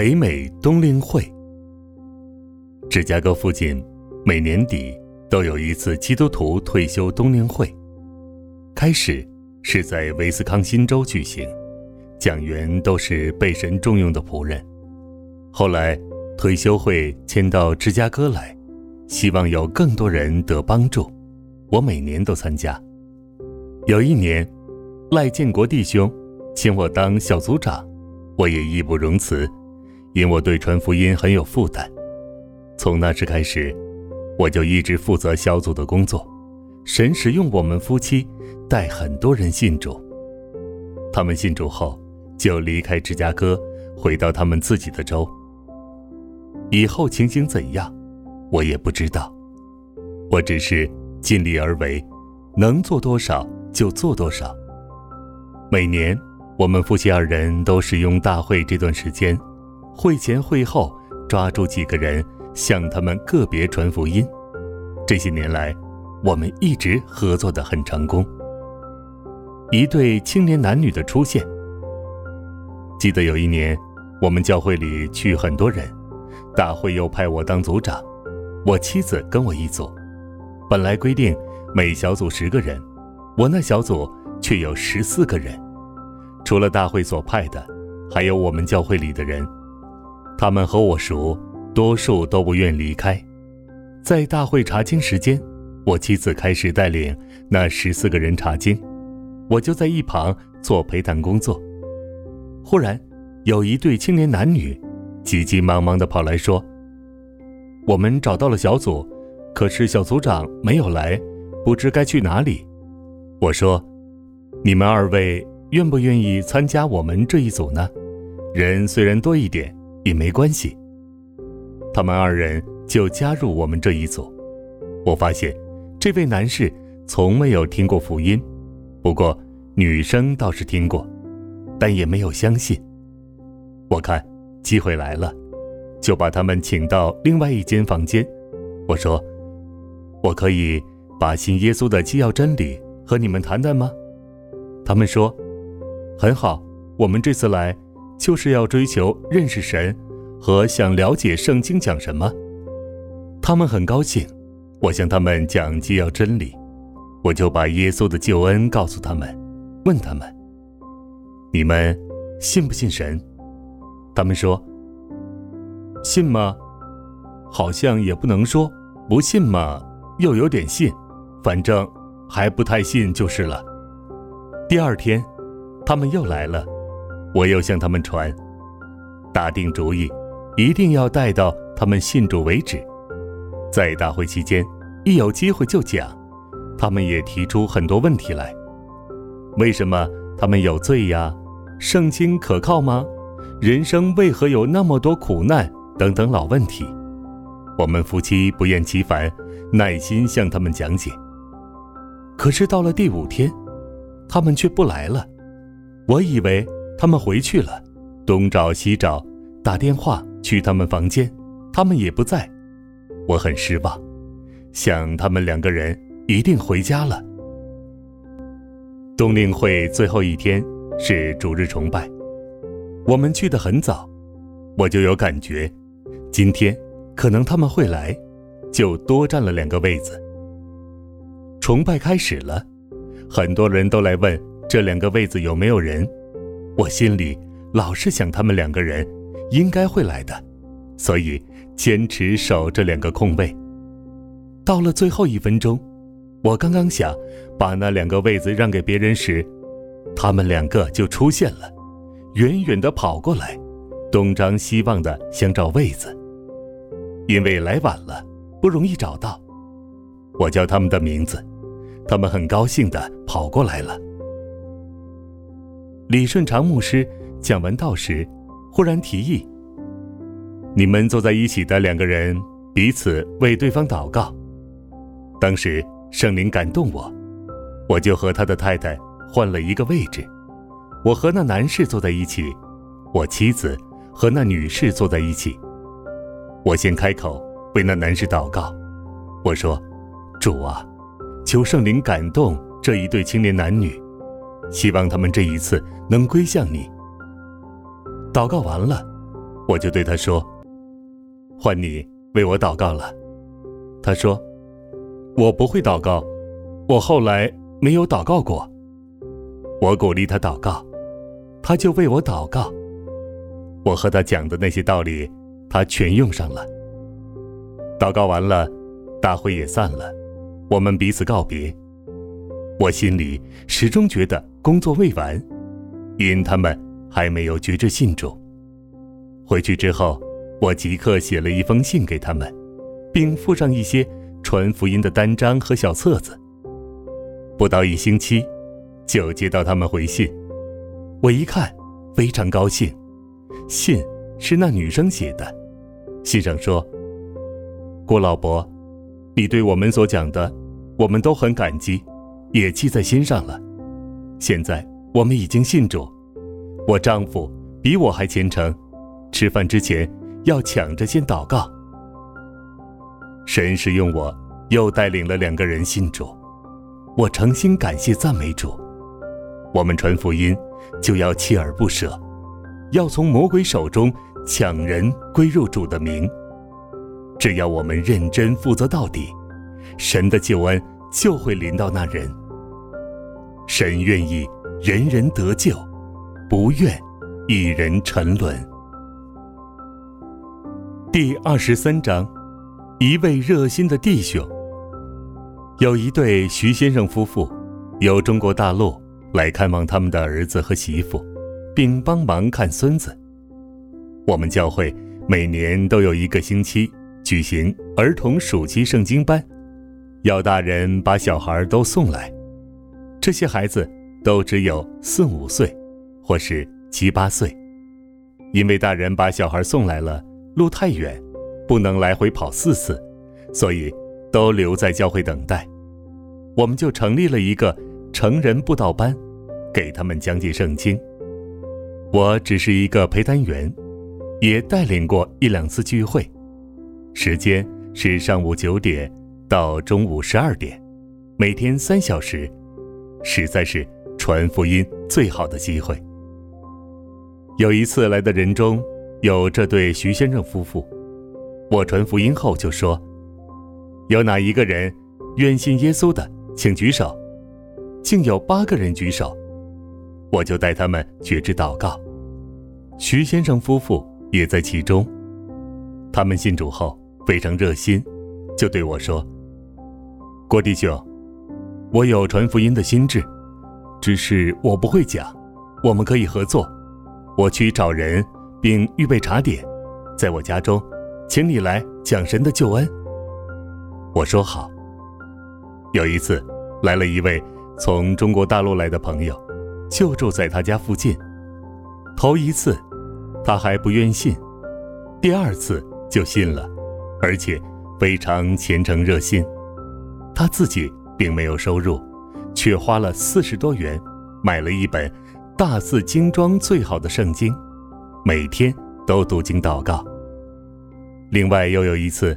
北美冬令会。芝加哥附近，每年底都有一次基督徒退休冬令会。开始是在威斯康辛州举行，讲员都是被神重用的仆人。后来退休会迁到芝加哥来，希望有更多人得帮助。我每年都参加。有一年，赖建国弟兄请我当小组长。我也义不容辞，因我对传福音很有负担。从那时开始，我就一直负责小组的工作。神使用我们夫妻带很多人信主。他们信主后，就离开芝加哥，回到他们自己的州。以后情形怎样，我也不知道。我只是尽力而为，能做多少就做多少。每年。我们夫妻二人都使用大会这段时间，会前会后抓住几个人，向他们个别传福音。这些年来，我们一直合作的很成功。一对青年男女的出现。记得有一年，我们教会里去很多人，大会又派我当组长，我妻子跟我一组。本来规定每小组十个人，我那小组却有十四个人。除了大会所派的，还有我们教会里的人，他们和我熟，多数都不愿离开。在大会查经时间，我妻子开始带领那十四个人查经，我就在一旁做陪谈工作。忽然，有一对青年男女，急急忙忙地跑来说：“我们找到了小组，可是小组长没有来，不知该去哪里。”我说：“你们二位。”愿不愿意参加我们这一组呢？人虽然多一点也没关系。他们二人就加入我们这一组。我发现，这位男士从没有听过福音，不过女生倒是听过，但也没有相信。我看机会来了，就把他们请到另外一间房间。我说：“我可以把信耶稣的基要真理和你们谈谈吗？”他们说。很好，我们这次来就是要追求认识神，和想了解圣经讲什么。他们很高兴，我向他们讲既要真理，我就把耶稣的救恩告诉他们，问他们：你们信不信神？他们说：信吗？好像也不能说不信嘛，又有点信，反正还不太信就是了。第二天。他们又来了，我又向他们传，打定主意，一定要带到他们信主为止。在大会期间，一有机会就讲。他们也提出很多问题来：为什么他们有罪呀？圣经可靠吗？人生为何有那么多苦难？等等老问题。我们夫妻不厌其烦，耐心向他们讲解。可是到了第五天，他们却不来了。我以为他们回去了，东找西找，打电话去他们房间，他们也不在，我很失望，想他们两个人一定回家了。冬令会最后一天是主日崇拜，我们去的很早，我就有感觉，今天可能他们会来，就多占了两个位子。崇拜开始了，很多人都来问。这两个位子有没有人？我心里老是想他们两个人应该会来的，所以坚持守这两个空位。到了最后一分钟，我刚刚想把那两个位子让给别人时，他们两个就出现了，远远的跑过来，东张西望的想找位子。因为来晚了，不容易找到。我叫他们的名字，他们很高兴的跑过来了。李顺长牧师讲完道时，忽然提议：“你们坐在一起的两个人彼此为对方祷告。当时圣灵感动我，我就和他的太太换了一个位置，我和那男士坐在一起，我妻子和那女士坐在一起。我先开口为那男士祷告，我说：“主啊，求圣灵感动这一对青年男女，希望他们这一次能归向你。”祷告完了，我就对他说。换你为我祷告了，他说：“我不会祷告，我后来没有祷告过。”我鼓励他祷告，他就为我祷告。我和他讲的那些道理，他全用上了。祷告完了，大会也散了，我们彼此告别。我心里始终觉得工作未完，因他们还没有觉知信主。回去之后。我即刻写了一封信给他们，并附上一些传福音的单张和小册子。不到一星期，就接到他们回信。我一看，非常高兴。信是那女生写的，信上说：“郭老伯，你对我们所讲的，我们都很感激，也记在心上了。现在我们已经信主，我丈夫比我还虔诚，吃饭之前。”要抢着先祷告。神使用我，又带领了两个人信主，我诚心感谢赞美主。我们传福音就要锲而不舍，要从魔鬼手中抢人归入主的名。只要我们认真负责到底，神的救恩就会临到那人。神愿意人人得救，不愿一人沉沦。第二十三章，一位热心的弟兄。有一对徐先生夫妇，由中国大陆来看望他们的儿子和媳妇，并帮忙看孙子。我们教会每年都有一个星期举行儿童暑期圣经班，要大人把小孩都送来。这些孩子都只有四五岁，或是七八岁，因为大人把小孩送来了。路太远，不能来回跑四次，所以都留在教会等待。我们就成立了一个成人布道班，给他们讲解圣经。我只是一个陪单员，也带领过一两次聚会，时间是上午九点到中午十二点，每天三小时，实在是传福音最好的机会。有一次来的人中。有这对徐先生夫妇，我传福音后就说：“有哪一个人愿信耶稣的，请举手。”竟有八个人举手，我就带他们觉知祷告。徐先生夫妇也在其中。他们信主后非常热心，就对我说：“郭弟兄，我有传福音的心智，只是我不会讲，我们可以合作，我去找人。”并预备茶点，在我家中，请你来讲神的救恩。我说好。有一次，来了一位从中国大陆来的朋友，就住在他家附近。头一次，他还不愿信；第二次就信了，而且非常虔诚热心。他自己并没有收入，却花了四十多元买了一本大字精装最好的圣经。每天都读经祷告。另外又有一次，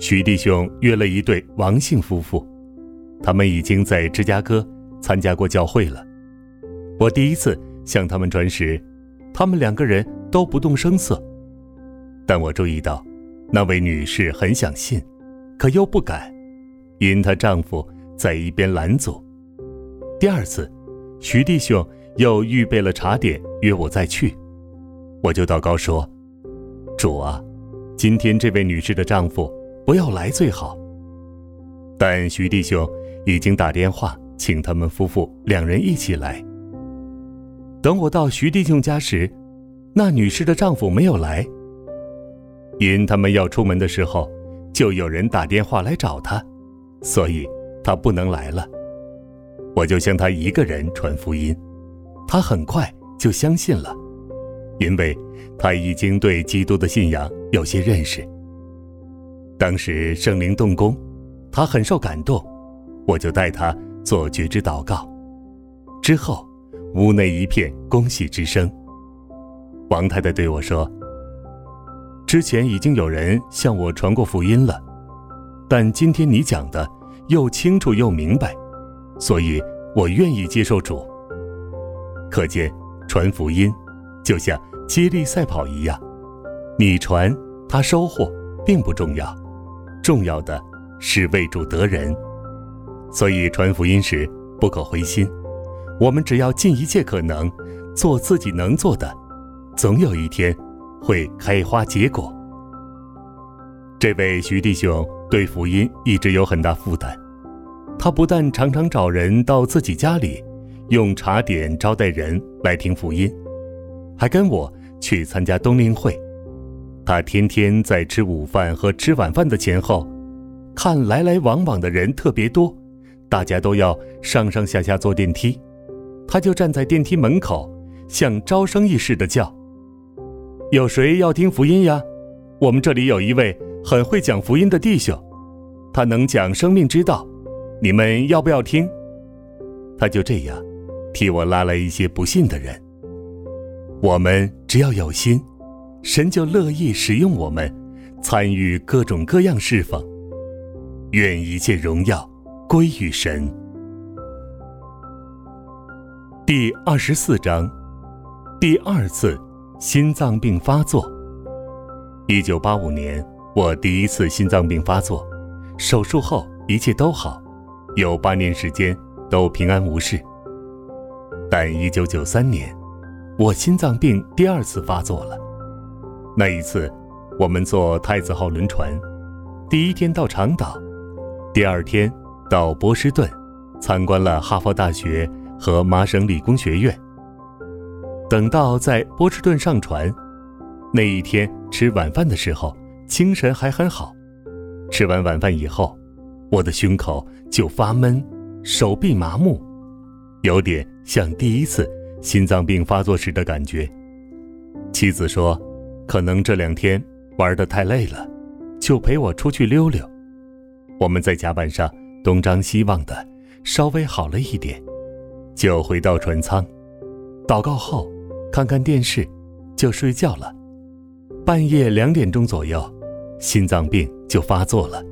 徐弟兄约了一对王姓夫妇，他们已经在芝加哥参加过教会了。我第一次向他们传时，他们两个人都不动声色。但我注意到，那位女士很想信，可又不敢，因她丈夫在一边拦阻。第二次，徐弟兄又预备了茶点，约我再去。我就祷告说：“主啊，今天这位女士的丈夫不要来最好。”但徐弟兄已经打电话请他们夫妇两人一起来。等我到徐弟兄家时，那女士的丈夫没有来。因他们要出门的时候，就有人打电话来找他，所以他不能来了。我就向他一个人传福音，他很快就相信了。因为他已经对基督的信仰有些认识。当时圣灵动工，他很受感动，我就带他做觉知祷告。之后，屋内一片恭喜之声。王太太对我说：“之前已经有人向我传过福音了，但今天你讲的又清楚又明白，所以我愿意接受主。可见传福音就像接力赛跑一样，你传他收获并不重要，重要的是为主得人。所以传福音时不可灰心，我们只要尽一切可能，做自己能做的。”总有一天，会开花结果。这位徐弟兄对福音一直有很大负担，他不但常常找人到自己家里，用茶点招待人来听福音，还跟我去参加冬令会。他天天在吃午饭和吃晚饭的前后，看来来往往的人特别多，大家都要上上下下坐电梯，他就站在电梯门口，像招生意似的叫。有谁要听福音呀？我们这里有一位很会讲福音的弟兄，他能讲生命之道，你们要不要听？他就这样替我拉来一些不信的人。我们只要有心，神就乐意使用我们，参与各种各样侍奉。愿一切荣耀归于神。第二十四章，第二次。心脏病发作。一九八五年，我第一次心脏病发作，手术后一切都好，有八年时间都平安无事。但一九九三年，我心脏病第二次发作了。那一次，我们坐太子号轮船，第一天到长岛，第二天到波士顿，参观了哈佛大学和麻省理工学院。等到在波士顿上船，那一天吃晚饭的时候，精神还很好。吃完晚饭以后，我的胸口就发闷，手臂麻木，有点像第一次心脏病发作时的感觉。妻子说，可能这两天玩得太累了，就陪我出去溜溜。我们在甲板上东张西望的，稍微好了一点，就回到船舱，祷告后。看看电视，就睡觉了。半夜两点钟左右，心脏病就发作了。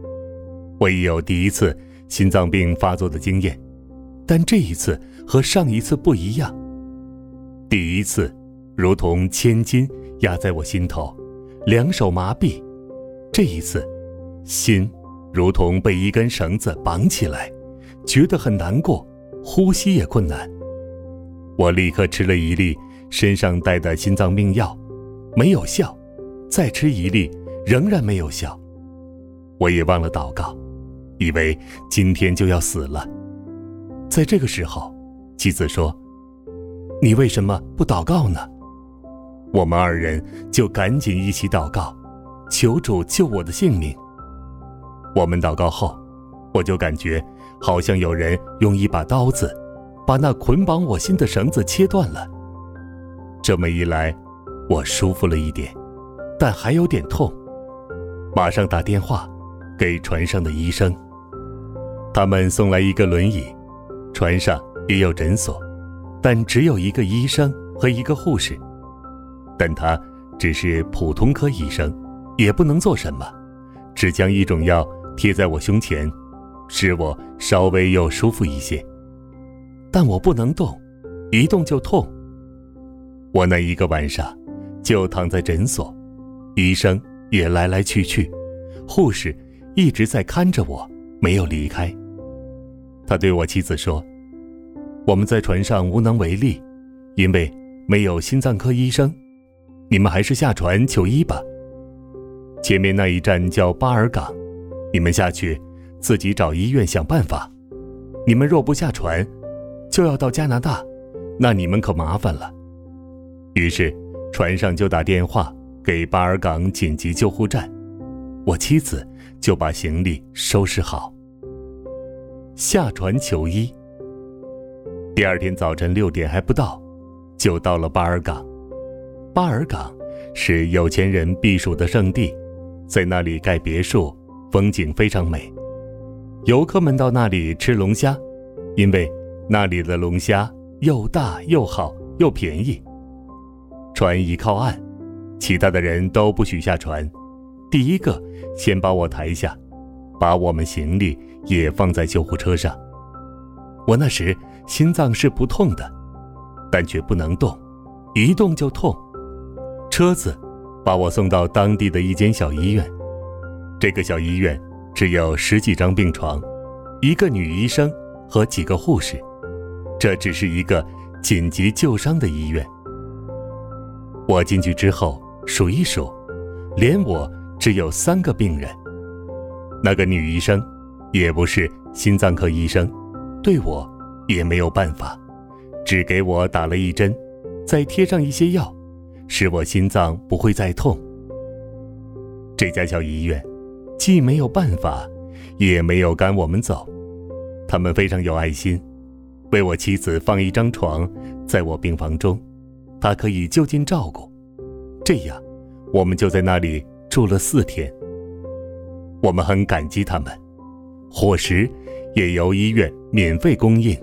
我已有第一次心脏病发作的经验，但这一次和上一次不一样。第一次，如同千斤压在我心头，两手麻痹；这一次，心如同被一根绳子绑起来，觉得很难过，呼吸也困难。我立刻吃了一粒。身上带的心脏病药没有效，再吃一粒仍然没有效。我也忘了祷告，以为今天就要死了。在这个时候，妻子说：“你为什么不祷告呢？”我们二人就赶紧一起祷告，求主救我的性命。我们祷告后，我就感觉好像有人用一把刀子把那捆绑我心的绳子切断了。这么一来，我舒服了一点，但还有点痛。马上打电话给船上的医生，他们送来一个轮椅。船上也有诊所，但只有一个医生和一个护士。但他只是普通科医生，也不能做什么，只将一种药贴在我胸前，使我稍微又舒服一些。但我不能动，一动就痛。我那一个晚上，就躺在诊所，医生也来来去去，护士一直在看着我，没有离开。他对我妻子说：“我们在船上无能为力，因为没有心脏科医生，你们还是下船求医吧。前面那一站叫巴尔港，你们下去自己找医院想办法。你们若不下船，就要到加拿大，那你们可麻烦了。”于是，船上就打电话给巴尔港紧急救护站，我妻子就把行李收拾好，下船求医。第二天早晨六点还不到，就到了巴尔港。巴尔港是有钱人避暑的圣地，在那里盖别墅，风景非常美。游客们到那里吃龙虾，因为那里的龙虾又大又好又便宜。船一靠岸，其他的人都不许下船，第一个先把我抬下，把我们行李也放在救护车上。我那时心脏是不痛的，但却不能动，一动就痛。车子把我送到当地的一间小医院，这个小医院只有十几张病床，一个女医生和几个护士。这只是一个紧急救伤的医院。我进去之后数一数，连我只有三个病人。那个女医生也不是心脏科医生。对我也没有办法，只给我打了一针，再贴上一些药，使我心脏不会再痛。这家小医院既没有办法，也没有赶我们走，他们非常有爱心，为我妻子放一张床在我病房中，她可以就近照顾。这样，我们就在那里住了四天。我们很感激他们，伙食。也由医院免费供应。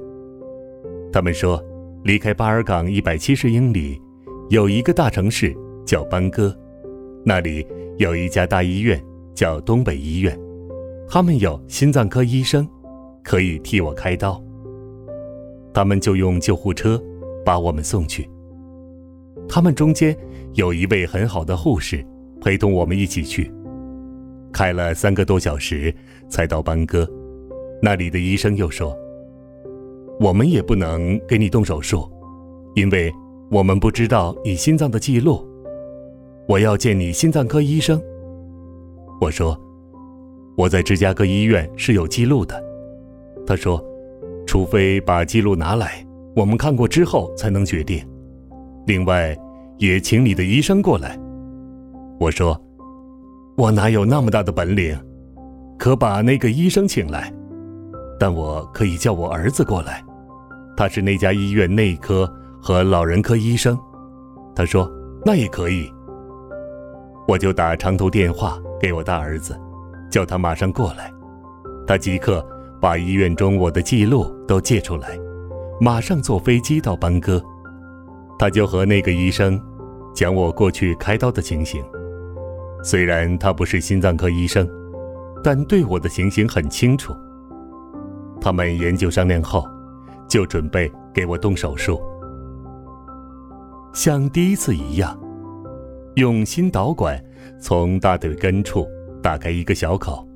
他们说，离开巴尔港一百七十英里，有一个大城市叫班戈，那里有一家大医院叫东北医院，他们有心脏科医生，可以替我开刀。他们就用救护车把我们送去。他们中间有一位很好的护士陪同我们一起去，开了三个多小时才到班戈。那里的医生又说：“我们也不能给你动手术，因为我们不知道你心脏的记录。我要见你心脏科医生。”我说：“我在芝加哥医院是有记录的。”他说：“除非把记录拿来，我们看过之后才能决定。另外，也请你的医生过来。”我说：“我哪有那么大的本领？可把那个医生请来。”但我可以叫我儿子过来，他是那家医院内科和老人科医生。他说那也可以。我就打长途电话给我大儿子，叫他马上过来。他即刻把医院中我的记录都借出来，马上坐飞机到班戈。他就和那个医生讲我过去开刀的情形。虽然他不是心脏科医生，但对我的情形很清楚。他们研究商量后，就准备给我动手术，像第一次一样，用心导管从大腿根处打开一个小口，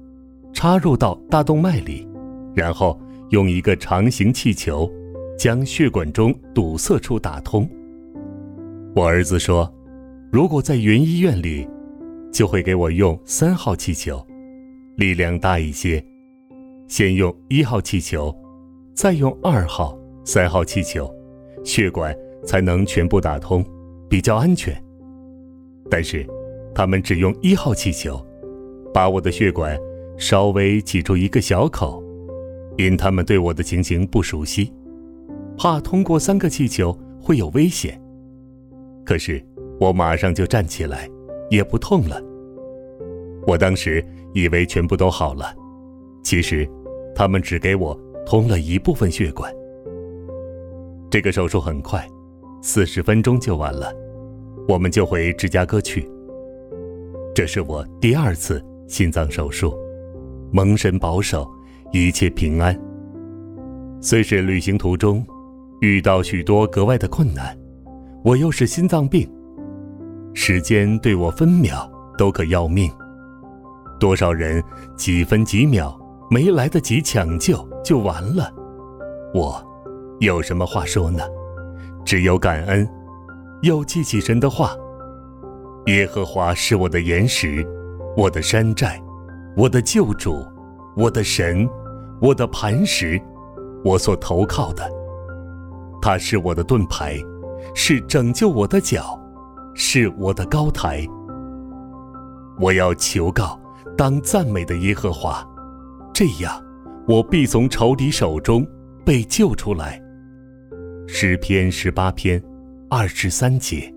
插入到大动脉里，然后用一个长形气球将血管中堵塞处打通。我儿子说，如果在原医院里，就会给我用三号气球，力量大一些。先用一号气球，再用二号、三号气球，血管才能全部打通，比较安全。但是，他们只用一号气球，把我的血管稍微挤出一个小口，因他们对我的情形不熟悉，怕通过三个气球会有危险。可是，我马上就站起来，也不痛了。我当时以为全部都好了。其实，他们只给我通了一部分血管。这个手术很快，四十分钟就完了，我们就回芝加哥去。这是我第二次心脏手术，蒙神保守，一切平安。虽是旅行途中遇到许多格外的困难，我又是心脏病，时间对我分秒都可要命，多少人几分几秒。没来得及抢救就完了，我有什么话说呢？只有感恩。又记起神的话：“耶和华是我的岩石，我的山寨，我的救主，我的神，我的磐石，我所投靠的。他是我的盾牌，是拯救我的脚，是我的高台。我要求告当赞美的耶和华。”这样，我必从仇敌手中被救出来。诗篇十八篇二十三节。